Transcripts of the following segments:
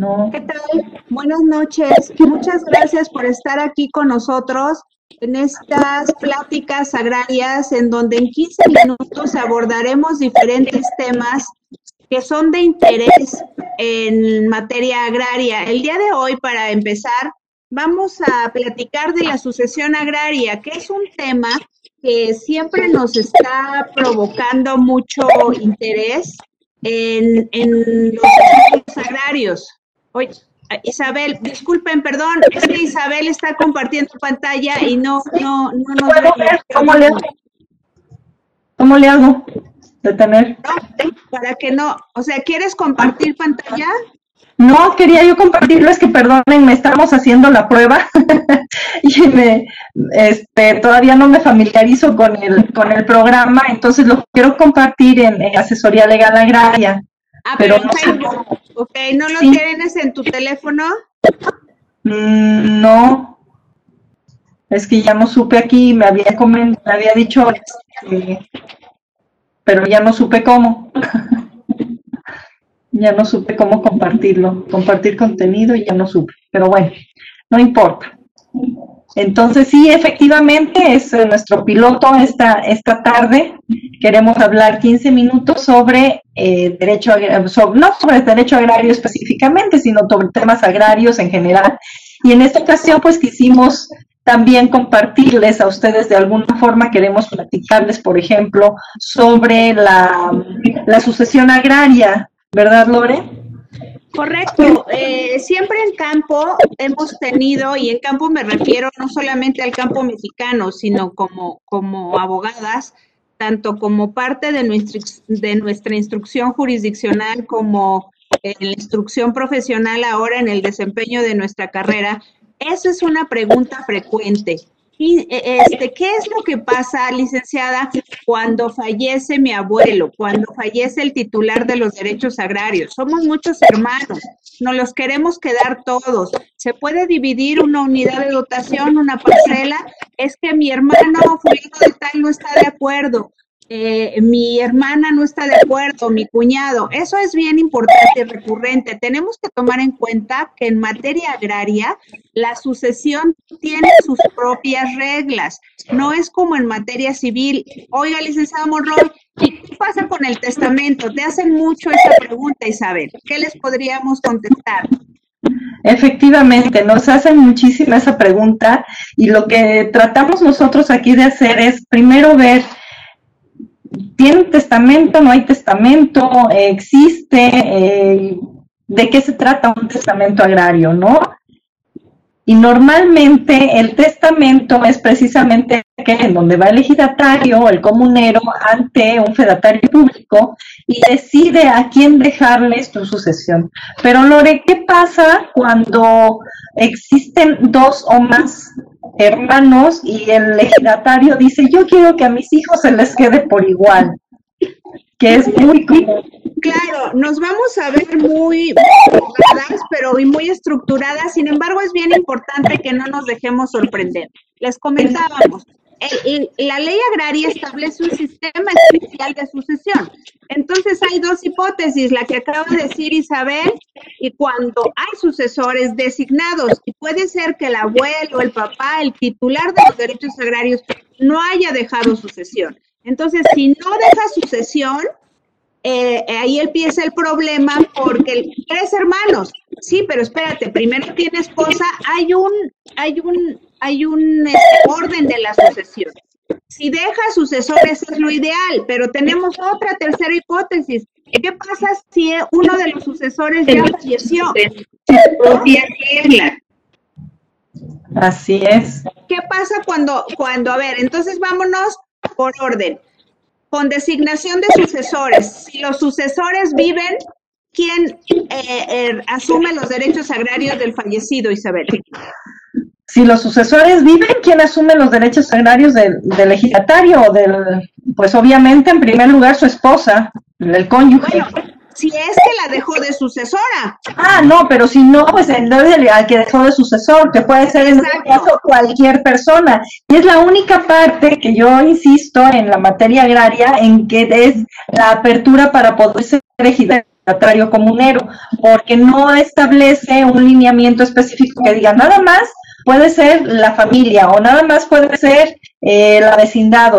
No. ¿Qué tal? Buenas noches. Muchas gracias por estar aquí con nosotros en estas pláticas agrarias en donde en 15 minutos abordaremos diferentes temas que son de interés en materia agraria. El día de hoy, para empezar, vamos a platicar de la sucesión agraria, que es un tema que siempre nos está provocando mucho interés en, los agrarios. Oye, Isabel, disculpen, perdón, es que Isabel está compartiendo pantalla y no, no, no nos ¿Puedo ver cómo le hago? ¿Cómo le hago? Detener. No, para que no, o sea, ¿quieres compartir pantalla? No, quería yo compartirlo, es que me estamos haciendo la prueba y me, este, todavía no me familiarizo con el, con el programa, entonces lo quiero compartir en, asesoría legal agraria. Ah, pero, no, Facebook. Ok, ¿no lo tienes en tu teléfono? Mm, no. Es que ya no supe aquí, me había, me había dicho, pero ya no supe cómo. ya no supe cómo compartirlo, compartir contenido y ya no supe, pero bueno, no importa. Entonces sí, efectivamente es eh, nuestro piloto esta, esta tarde. Queremos hablar 15 minutos sobre eh, derecho, sobre, no sobre derecho agrario específicamente, sino sobre temas agrarios en general. Y en esta ocasión pues quisimos también compartirles a ustedes de alguna forma, queremos platicarles, por ejemplo, sobre la, la sucesión agraria, ¿verdad, Lore? Correcto. Eh, siempre en campo hemos tenido, y en campo me refiero no solamente al campo mexicano, sino como, como abogadas, tanto como parte de nuestra, de nuestra instrucción jurisdiccional como en la instrucción profesional ahora en el desempeño de nuestra carrera. Esa es una pregunta frecuente. Y, e, este, ¿Qué es lo que pasa, licenciada, cuando fallece mi abuelo, cuando fallece el titular de los derechos agrarios? Somos muchos hermanos, nos los queremos quedar todos. ¿Se puede dividir una unidad de dotación, una parcela? Es que mi hermano fulano de tal no está de acuerdo. Eh, mi hermana no está de acuerdo, mi cuñado. Eso es bien importante y recurrente. Tenemos que tomar en cuenta que en materia agraria la sucesión tiene sus propias reglas. No es como en materia civil. Oiga, licenciado Monroy, ¿y qué pasa con el testamento? Te hacen mucho esa pregunta, Isabel. ¿Qué les podríamos contestar? Efectivamente, nos hacen muchísima esa pregunta y lo que tratamos nosotros aquí de hacer es primero ver ¿Tiene testamento? ¿No hay testamento? ¿Existe? Eh, ¿De qué se trata un testamento agrario? ¿No? Y normalmente el testamento es precisamente en donde va el ejidatario, el comunero, ante un fedatario público y decide a quién dejarle su sucesión. Pero Lore, ¿qué pasa cuando existen dos o más hermanos y el ejidatario dice, yo quiero que a mis hijos se les quede por igual? que es muy Claro, nos vamos a ver muy pero muy estructuradas. Sin embargo, es bien importante que no nos dejemos sorprender. Les comentábamos, la ley agraria establece un sistema especial de sucesión. Entonces hay dos hipótesis, la que acaba de decir Isabel, y cuando hay sucesores designados, y puede ser que el abuelo, el papá, el titular de los derechos agrarios no haya dejado sucesión. Entonces, si no deja sucesión, eh, ahí empieza el problema porque tres hermanos, sí, pero espérate, primero tiene esposa, hay un, hay un, hay un este, orden de la sucesión. Si deja sucesores es lo ideal, pero tenemos otra tercera hipótesis. ¿Qué pasa si uno de los sucesores ya falleció? Así es. ¿Qué pasa cuando, cuando, a ver, entonces vámonos por orden. Con designación de sucesores. Si los sucesores viven, ¿quién eh, er, asume los derechos agrarios del fallecido, Isabel? Si los sucesores viven, ¿quién asume los derechos agrarios del, del legislatario o del, pues obviamente en primer lugar su esposa, el cónyuge? si es que la dejó de sucesora. Ah, no, pero si no, pues el al que dejó de sucesor, que puede ser en este caso cualquier persona. Y es la única parte que yo insisto en la materia agraria en que es la apertura para poder ser ejidatario comunero, porque no establece un lineamiento específico que diga nada más puede ser la familia o nada más puede ser eh, la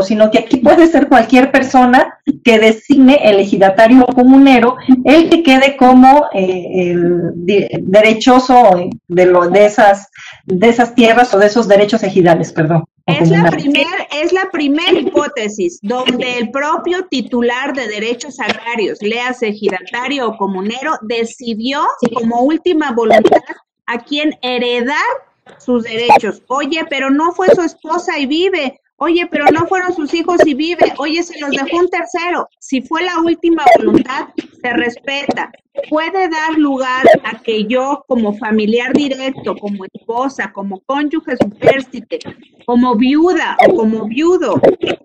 sino que aquí puede ser cualquier persona que designe el ejidatario comunero, el que quede como eh, el derechoso de, lo, de, esas, de esas tierras o de esos derechos ejidales, perdón. Es la, primer, es la primera hipótesis donde el propio titular de derechos agrarios, leas ejidatario o comunero, decidió como última voluntad a quien heredar sus derechos. Oye, pero no fue su esposa y vive. Oye, pero no fueron sus hijos y vive. Oye, se los dejó un tercero. Si fue la última voluntad, se respeta. Puede dar lugar a que yo, como familiar directo, como esposa, como cónyuge supérstite, como viuda o como viudo,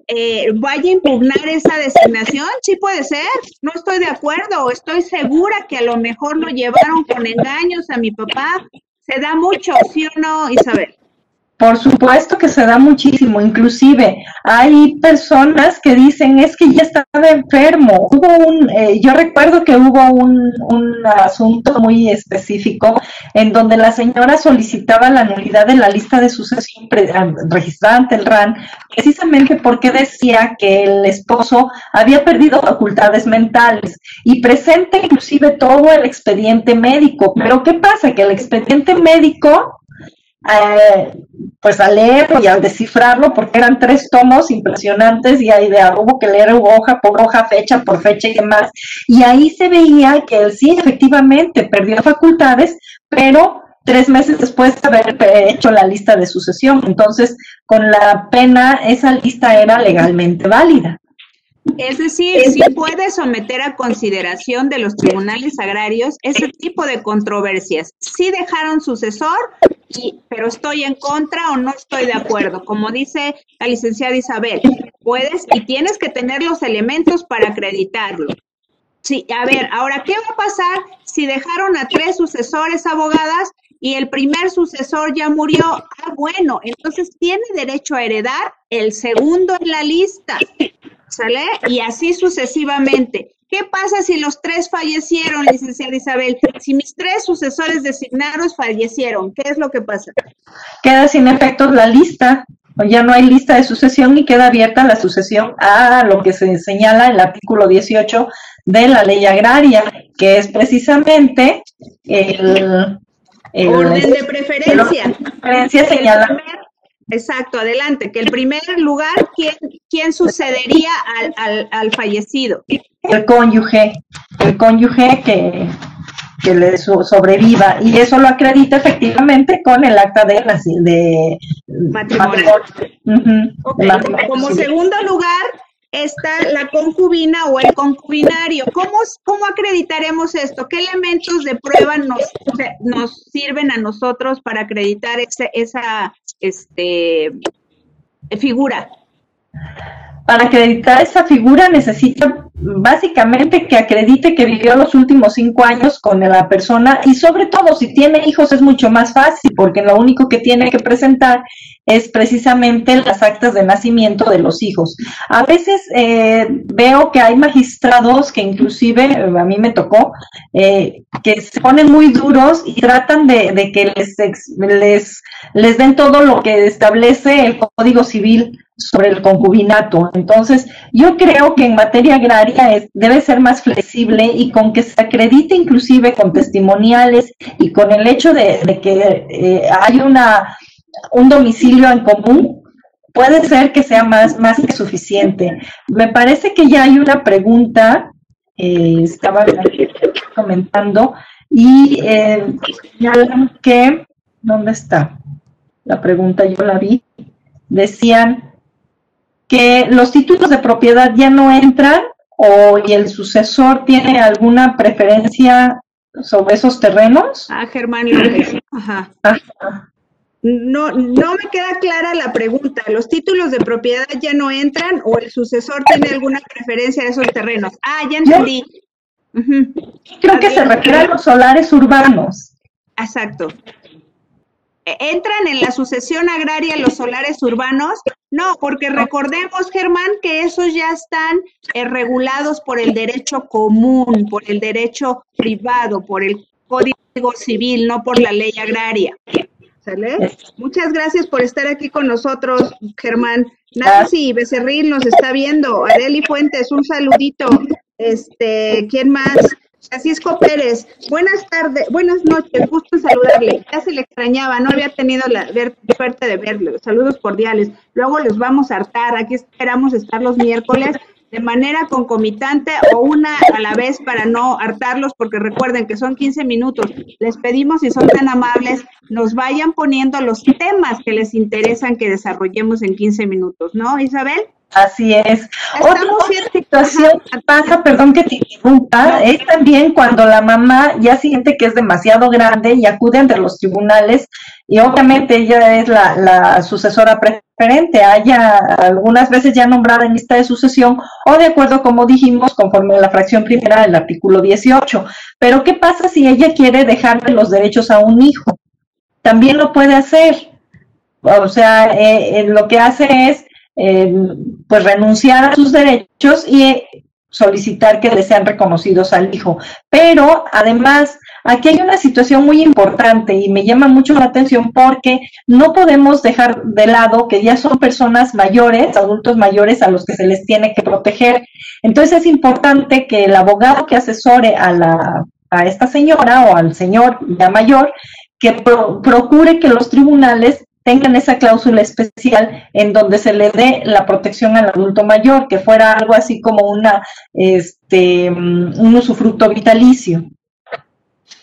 eh, vaya a impugnar esa designación. Sí puede ser. No estoy de acuerdo. Estoy segura que a lo mejor lo llevaron con engaños a mi papá se da mucho, ¿sí o no, Isabel? Por supuesto que se da muchísimo, inclusive hay personas que dicen es que ya estaba enfermo. Hubo un, eh, yo recuerdo que hubo un, un, asunto muy específico en donde la señora solicitaba la nulidad de la lista de sucesión registrada ante el RAN, precisamente porque decía que el esposo había perdido facultades mentales y presenta inclusive todo el expediente médico. Pero ¿qué pasa? Que el expediente médico eh, pues al leerlo y al descifrarlo, porque eran tres tomos impresionantes y ahí de hubo que leer hoja por hoja, fecha por fecha y demás. Y ahí se veía que él sí efectivamente perdió facultades, pero tres meses después de haber hecho la lista de sucesión. Entonces, con la pena, esa lista era legalmente válida. Es decir, sí puede someter a consideración de los tribunales agrarios ese tipo de controversias. Sí dejaron sucesor, pero estoy en contra o no estoy de acuerdo. Como dice la licenciada Isabel, puedes y tienes que tener los elementos para acreditarlo. Sí, a ver, ahora, ¿qué va a pasar si dejaron a tres sucesores abogadas y el primer sucesor ya murió? Ah, bueno, entonces tiene derecho a heredar el segundo en la lista, ¿sale? Y así sucesivamente. ¿Qué pasa si los tres fallecieron, licenciada Isabel? Si mis tres sucesores designados fallecieron, ¿qué es lo que pasa? Queda sin efectos la lista, ya no hay lista de sucesión y queda abierta la sucesión a lo que se señala en el artículo 18 de la ley agraria, que es precisamente el... orden de preferencia. preferencia señala Exacto, adelante. Que el primer lugar, ¿quién, quién sucedería al, al, fallecido? El cónyuge, el cónyuge que, que le sobreviva. Y eso lo acredita efectivamente con el acta de, de matrimonio. Como segundo lugar, está la concubina o el concubinario. ¿Cómo, cómo acreditaremos esto? ¿Qué elementos de prueba nos, nos sirven a nosotros para acreditar esa este, figura? Para acreditar esa figura necesita básicamente que acredite que vivió los últimos cinco años con la persona y sobre todo si tiene hijos es mucho más fácil porque lo único que tiene que presentar es precisamente las actas de nacimiento de los hijos. A veces eh, veo que hay magistrados que inclusive, a mí me tocó, eh, que se ponen muy duros y tratan de, que les, les, les den todo lo que establece el Código Civil sobre el concubinato. Entonces, yo creo que en materia agraria debe ser más flexible y con que se acredite inclusive con testimoniales y con el hecho de, que eh, hay una un domicilio en común, puede ser que sea más, más que suficiente. Me parece que ya hay una pregunta, eh, estaba comentando, y eh, que, ¿dónde está? La pregunta yo la vi. Decían que los títulos de propiedad ya no entran o y el sucesor tiene alguna preferencia sobre esos terrenos. Ah, Germán Ajá. Ajá. No, no me queda clara la pregunta. ¿Los títulos de propiedad ya no entran o el sucesor tiene alguna preferencia de esos terrenos? Ah, ya entendí. Creo que se refiere a los solares urbanos. Exacto. ¿Entran en la sucesión agraria los solares urbanos? No, porque recordemos, Germán, que esos ya están eh, regulados por el derecho común, por el derecho privado, por el Código Civil, no por la ley agraria. ¿Sale? Muchas gracias por estar aquí con nosotros, Germán. Nancy Becerril nos está viendo. Areli Fuentes, un saludito. Este, ¿quién más? Francisco Pérez, buenas tardes, buenas noches, gusto saludarle. Ya se le extrañaba, no había tenido la suerte de verle. Saludos cordiales. Luego les vamos a hartar, aquí esperamos estar los miércoles de manera concomitante o una a la vez para no hartarlos, porque recuerden que son 15 minutos. Les pedimos, si son tan amables, nos vayan poniendo los temas que les interesan que desarrollemos en 15 minutos, ¿no, Isabel? Así es. Otra, situación que pasa, perdón que te interrumpa, es también cuando la mamá ya siente que es demasiado grande y acude ante los tribunales y obviamente ella es la, la sucesora preferente, haya algunas veces ya nombrada en lista de sucesión o de acuerdo, como dijimos, conforme a la fracción primera del artículo 18. Pero ¿qué pasa si ella quiere dejarle los derechos a un hijo? También lo puede hacer. O sea, eh, eh, lo que hace es eh, pues renunciar a sus derechos y solicitar que le sean reconocidos al hijo. Pero además, aquí hay una situación muy importante y me llama mucho la atención porque no podemos dejar de lado que ya son personas mayores, adultos mayores a los que se les tiene que proteger. Entonces es importante que el abogado que asesore a la a esta señora o al señor ya mayor que procure que los tribunales tengan esa cláusula especial en donde se le dé la protección al adulto mayor, que fuera algo así como una, este, un usufructo vitalicio.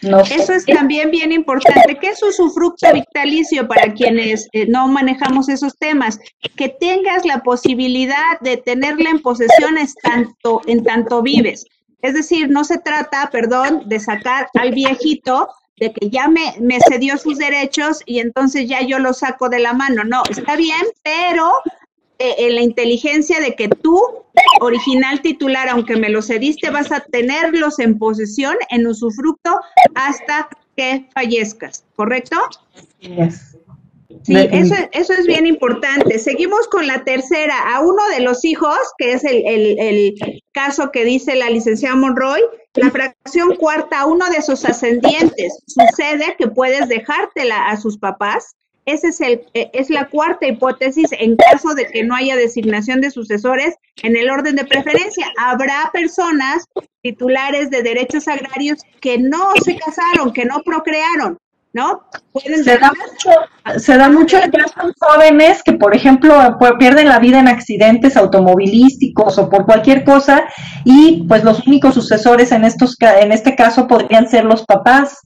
Eso es también bien importante. ¿Qué es usufructo vitalicio para quienes eh, no manejamos esos temas? Que tengas la posibilidad de tenerla en posesiones tanto, en tanto vives. Es decir, no se trata, perdón, de sacar al viejito de que ya me, me cedió sus derechos y entonces ya yo lo saco de la mano. No, está bien, pero eh, en la inteligencia de que tú, original titular, aunque me lo cediste, vas a tenerlos en posesión, en usufructo, hasta que fallezcas, ¿correcto? Sí, eso, eso es bien importante. Seguimos con la tercera. A uno de los hijos, que es el, el, el caso que dice la licenciada Monroy, la fracción cuarta, a uno de sus ascendientes, sucede que puedes dejártela a sus papás. Esa es, el, e, es la cuarta hipótesis en caso de que no haya designación de sucesores en el orden de preferencia. Habrá personas titulares de derechos agrarios que no se casaron, que no procrearon, ¿no? se, da mucho, se da mucho en jóvenes que, por ejemplo, pierden la vida en accidentes automovilísticos o por cualquier cosa y pues los únicos sucesores en, estos, en este caso podrían ser los papás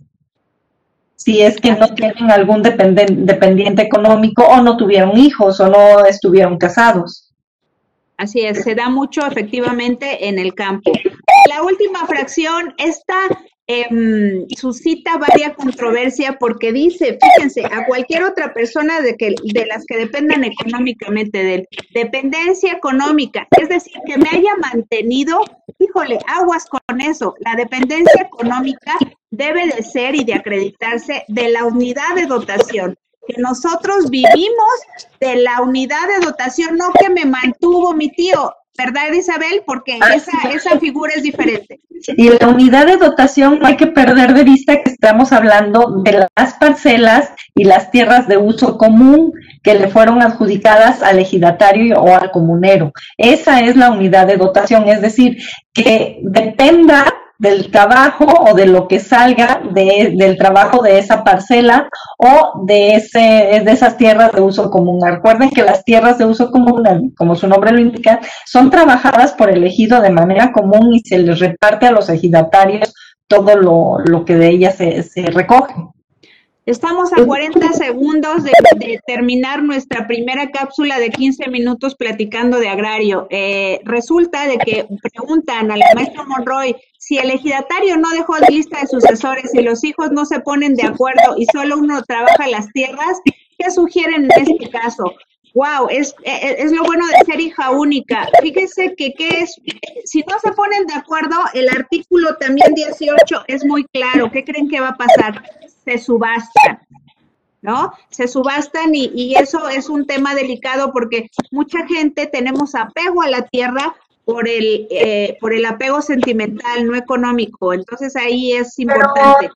si es que no tienen algún dependiente económico o no tuvieron hijos o no estuvieron casados. Así es, se da mucho efectivamente en el campo. La última fracción, esta eh, suscita varias controversia porque dice, fíjense, a cualquier otra persona de, que, de las que dependan económicamente de él, dependencia económica, es decir, que me haya mantenido, híjole, aguas con eso, la dependencia económica debe de ser y de acreditarse de la unidad de dotación que nosotros vivimos de la unidad de dotación, no que me mantuvo mi tío. ¿Verdad, Isabel? Porque ah, esa, esa figura es diferente. Y la unidad de dotación no hay que perder de vista que estamos hablando de las parcelas y las tierras de uso común que le fueron adjudicadas al ejidatario o al comunero. Esa es la unidad de dotación, es decir, que dependa del trabajo o de lo que salga de, del trabajo de esa parcela o de, ese, de esas tierras de uso común. Recuerden que las tierras de uso común, como su nombre lo indica, son trabajadas por el ejido de manera común y se les reparte a los ejidatarios todo lo, lo que de ellas se, se recoge. Estamos a 40 segundos de, terminar nuestra primera cápsula de 15 minutos platicando de agrario. Eh, resulta de que preguntan a la maestra Monroy si el ejidatario no dejó lista de sucesores y los hijos no se ponen de acuerdo y solo uno trabaja las tierras, ¿qué sugieren en este caso? Wow, es, es, lo bueno de ser hija única. Fíjese que ¿qué es, si no se ponen de acuerdo, el artículo también 18 es muy claro. ¿Qué creen que va a pasar? Se subasta. ¿no? Se subastan y, y eso es un tema delicado porque mucha gente tenemos apego a la tierra por el, eh, por el apego sentimental, no económico. Entonces ahí es importante.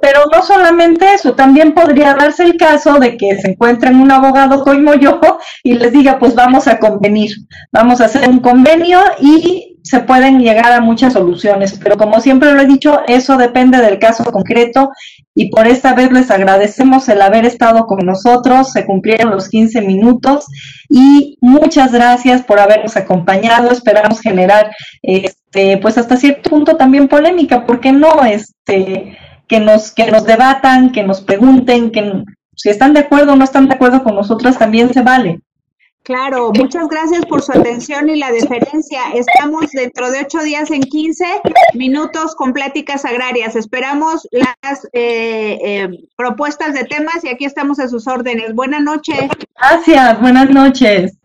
Pero, no solamente eso, también podría darse el caso de que se encuentren un abogado como yo y les diga, pues vamos a convenir, vamos a hacer un convenio y se pueden llegar a muchas soluciones, pero como siempre lo he dicho, eso depende del caso concreto y por esta vez les agradecemos el haber estado con nosotros, se cumplieron los 15 minutos y muchas gracias por habernos acompañado, esperamos generar este pues hasta cierto punto también polémica, porque no este que nos que nos debatan, que nos pregunten, que si están de acuerdo o no están de acuerdo con nosotros también se vale. Claro, muchas gracias por su atención y la deferencia. Estamos dentro de ocho días en 15 minutos con pláticas agrarias. Esperamos las eh, eh, propuestas de temas y aquí estamos a sus órdenes. Buenas noches. Gracias, buenas noches.